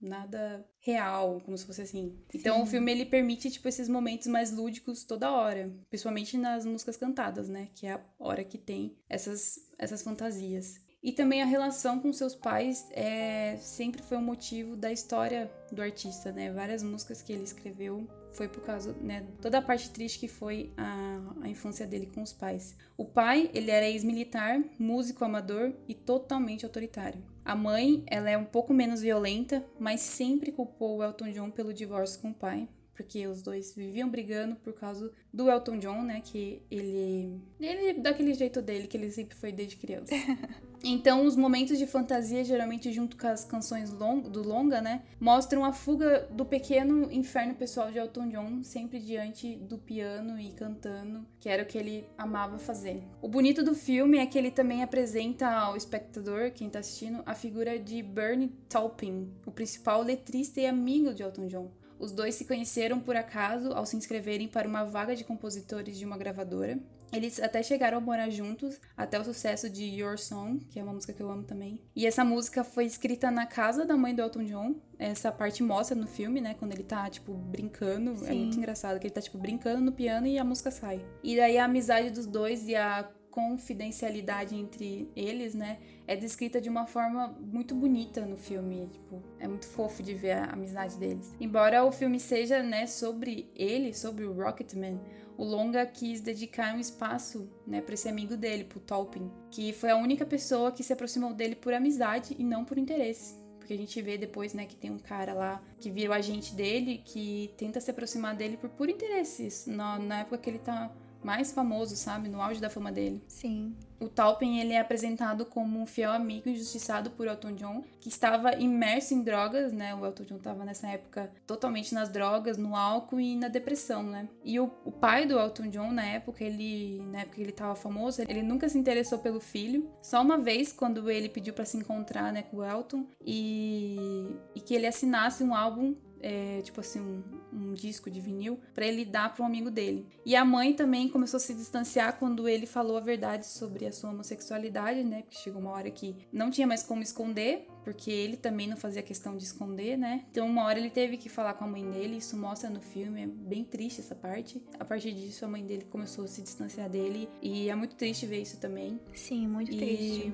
nada real, como se fosse assim. Então, Sim. o filme ele permite, tipo, esses momentos mais lúdicos toda hora, principalmente nas músicas cantadas, né? Que é a hora que tem essas, essas fantasias. E também a relação com seus pais é, sempre foi um motivo da história do artista, né? Várias músicas que ele escreveu foi por causa, né? Toda a parte triste que foi a, a infância dele com os pais. O pai, ele era ex-militar, músico amador e totalmente autoritário. A mãe, ela é um pouco menos violenta, mas sempre culpou o Elton John pelo divórcio com o pai. Porque os dois viviam brigando por causa do Elton John, né? Que ele. Ele, daquele jeito dele, que ele sempre foi desde criança. [laughs] Então, os momentos de fantasia, geralmente junto com as canções long- do longa, né, mostram a fuga do pequeno inferno pessoal de Elton John, sempre diante do piano e cantando, que era o que ele amava fazer. O bonito do filme é que ele também apresenta ao espectador, quem tá assistindo, a figura de Bernie Taupin, o principal letrista e amigo de Elton John. Os dois se conheceram por acaso ao se inscreverem para uma vaga de compositores de uma gravadora. Eles até chegaram a morar juntos até o sucesso de Your Song, que é uma música que eu amo também. E essa música foi escrita na casa da mãe do Elton John. Essa parte mostra no filme, né? Quando ele tá, tipo, brincando. É Sim. muito engraçado que ele tá, tipo, brincando no piano e a música sai. E daí a amizade dos dois e a confidencialidade entre eles, né? É descrita de uma forma muito bonita no filme. Tipo, é muito fofo de ver a amizade deles. Embora o filme seja, né, sobre ele, sobre o Rocketman, o longa quis dedicar um espaço, né, para esse amigo dele, pro Tolpin, que foi a única pessoa que se aproximou dele por amizade e não por interesse. Porque a gente vê depois, né, que tem um cara lá que vira o agente dele, que tenta se aproximar dele por puro interesse, isso na, na época que ele tá mais famoso, sabe, no auge da fama dele. Sim. O Taupin ele é apresentado como um fiel amigo injustiçado por Elton John, que estava imerso em drogas, né? O Elton John estava nessa época totalmente nas drogas, no álcool e na depressão, né? E o, o pai do Elton John, na época, ele, na época que ele estava famoso, ele nunca se interessou pelo filho. Só uma vez, quando ele pediu para se encontrar, né, com o Elton, e, e que ele assinasse um álbum é, tipo assim, um, um disco de vinil pra ele dar para um amigo dele. E a mãe também começou a se distanciar quando ele falou a verdade sobre a sua homossexualidade, né? Porque chegou uma hora que não tinha mais como esconder, porque ele também não fazia questão de esconder, né? Então uma hora ele teve que falar com a mãe dele, isso mostra no filme, é bem triste essa parte. A partir disso a mãe dele começou a se distanciar dele e é muito triste ver isso também. Sim, muito E triste.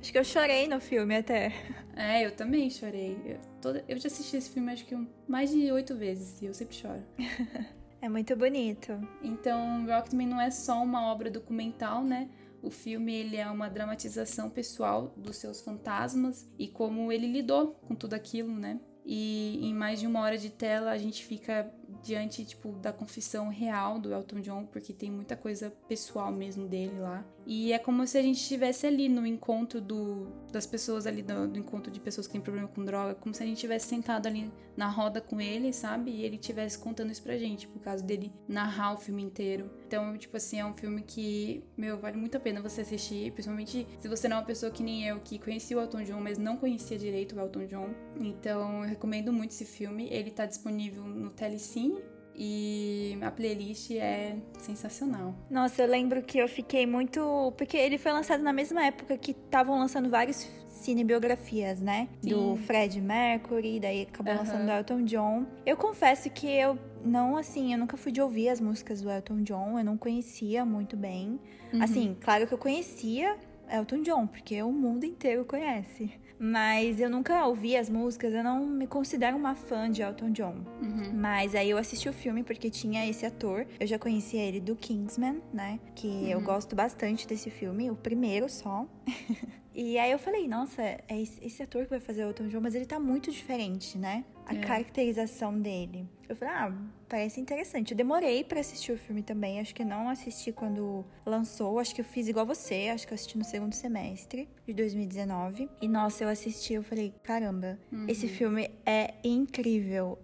Acho que eu chorei no filme até. É, eu também chorei. Eu, toda, eu já assisti esse filme acho que um, mais de oito vezes e eu sempre choro. [laughs] É muito bonito. Então, Rocketman não é só uma obra documental, né? O filme ele é uma dramatização pessoal dos seus fantasmas e como ele lidou com tudo aquilo, né? E em mais de uma hora de tela a gente fica diante tipo da confissão real do Elton John, porque tem muita coisa pessoal mesmo dele lá. E é como se a gente estivesse ali no encontro do, das pessoas ali, do, do, encontro de pessoas que têm problema com droga, como se a gente estivesse sentado ali na roda com ele, sabe? E ele estivesse contando isso pra gente, por causa dele narrar o filme inteiro. Então, tipo assim, é um filme que, meu, vale muito a pena você assistir, principalmente se você não é uma pessoa que nem eu, que conhecia o Elton John, mas não conhecia direito o Elton John. Então, eu recomendo muito esse filme. Ele tá disponível no Telecine, e a playlist é sensacional. Nossa, eu lembro que eu fiquei muito. Porque ele foi lançado na mesma época que estavam lançando vários cinebiografias, né? Sim. Do Fred Mercury, daí acabou Aham. lançando do Elton John. Eu confesso que eu não, assim, eu nunca fui de ouvir as músicas do Elton John, eu não conhecia muito bem. Uhum. Assim, claro que eu conhecia Elton John, porque o mundo inteiro conhece. Mas eu nunca ouvi as músicas, eu não me considero uma fã de Elton John. Uhum. Mas aí eu assisti o filme porque tinha esse ator. Eu já conhecia ele do Kingsman, né? Que eu Uhum. gosto bastante desse filme, o primeiro só. [laughs] e aí eu falei, nossa, é esse, esse ator que vai fazer o Elton John, mas ele tá muito diferente, né? A É. caracterização dele. Eu falei, ah, parece interessante. Eu demorei pra assistir o filme também. Acho que não assisti quando lançou. Acho que eu fiz igual você. Acho que eu assisti no segundo semestre de 2019. E nossa, eu assisti, eu falei, caramba, esse filme é incrível.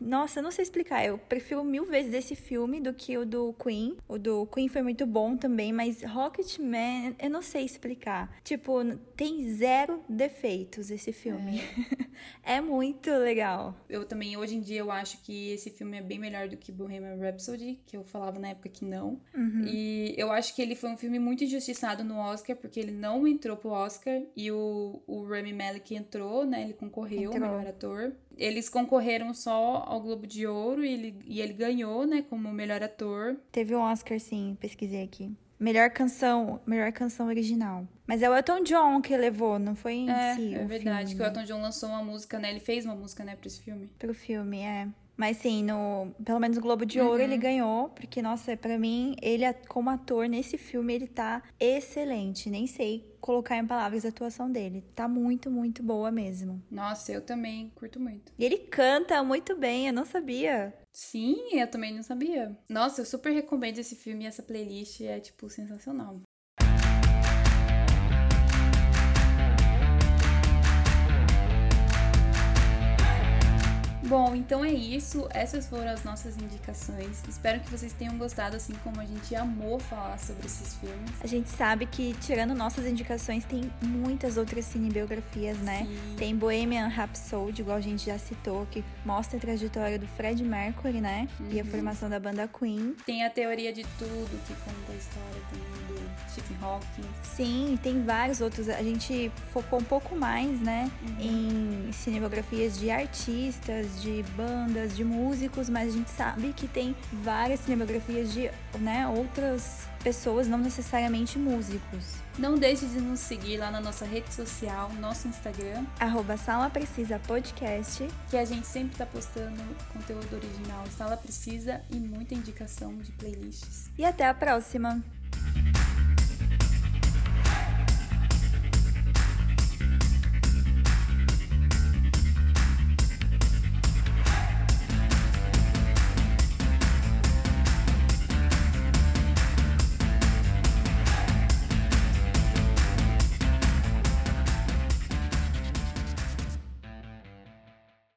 Nossa, eu não sei explicar. Eu prefiro mil vezes esse filme do que o do Queen. O do Queen foi muito bom também, mas Rocketman, eu não sei explicar. Tipo, tem zero defeitos esse filme. [laughs] É, muito legal. Eu também, hoje em dia, eu acho que esse filme é bem melhor do que Bohemian Rhapsody, que eu falava na época que não. Uhum. E eu acho que ele foi um filme muito injustiçado no Oscar, porque ele não entrou pro Oscar e o, o Rami Malek entrou, né? Ele concorreu, Entrou. melhor ator. Eles concorreram só ao Globo de Ouro e ele, e ele ganhou, né, como melhor ator. Teve um Oscar, sim, pesquisei aqui. Melhor canção, melhor canção original. Mas é o Elton John que levou, não foi em É, si é o verdade, filme, que o né? Elton John lançou uma música, né? Ele fez uma música, né, pra esse filme. Pro filme, é. Mas sim, no, pelo menos o Globo de Ouro Uhum. ele ganhou, porque, nossa, pra mim, ele como ator nesse filme, ele tá excelente. Nem sei colocar em palavras a atuação dele. Tá muito, muito boa mesmo. Nossa, eu também curto muito. E ele canta muito bem, eu não sabia. Sim, eu também não sabia. Nossa, eu super recomendo esse filme e essa playlist é, tipo, sensacional. Bom, então é isso. Essas foram as nossas indicações. Espero que vocês tenham gostado, assim como a gente amou falar sobre esses filmes. A gente sabe que, tirando nossas indicações, tem muitas outras cinebiografias, né? Sim. Tem Bohemian Rhapsody, igual a gente já citou, que mostra a trajetória do Fred Mercury, né? E a Uhum. formação da banda Queen. Tem a teoria de tudo, que conta a história também do Stephen Hawking. Sim, tem vários outros. A gente focou um pouco mais, né, Uhum. em cinebiografias de artistas, de bandas, de músicos, mas a gente sabe que tem várias cinebiografias de, né, outras pessoas, não necessariamente músicos. Não deixe de nos seguir lá na nossa rede social, nosso Instagram, Arroba Sala Precisa Podcast. que a gente sempre tá postando conteúdo original. Sala Precisa e muita indicação de playlists. E até a próxima!